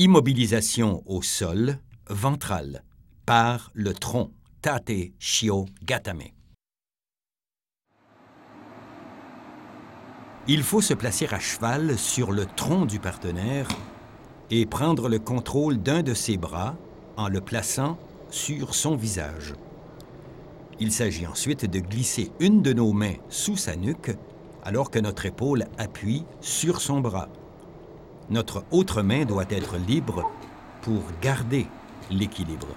Immobilisation au sol, ventrale, par le tronc, tate shio gatame. Il faut se placer à cheval sur le tronc du partenaire et prendre le contrôle d'un de ses bras en le plaçant sur son visage. Il s'agit ensuite de glisser une de nos mains sous sa nuque alors que notre épaule appuie sur son bras. Notre autre main doit être libre pour garder l'équilibre.